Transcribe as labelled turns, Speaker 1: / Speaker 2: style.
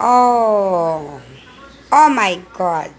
Speaker 1: Oh, oh my God.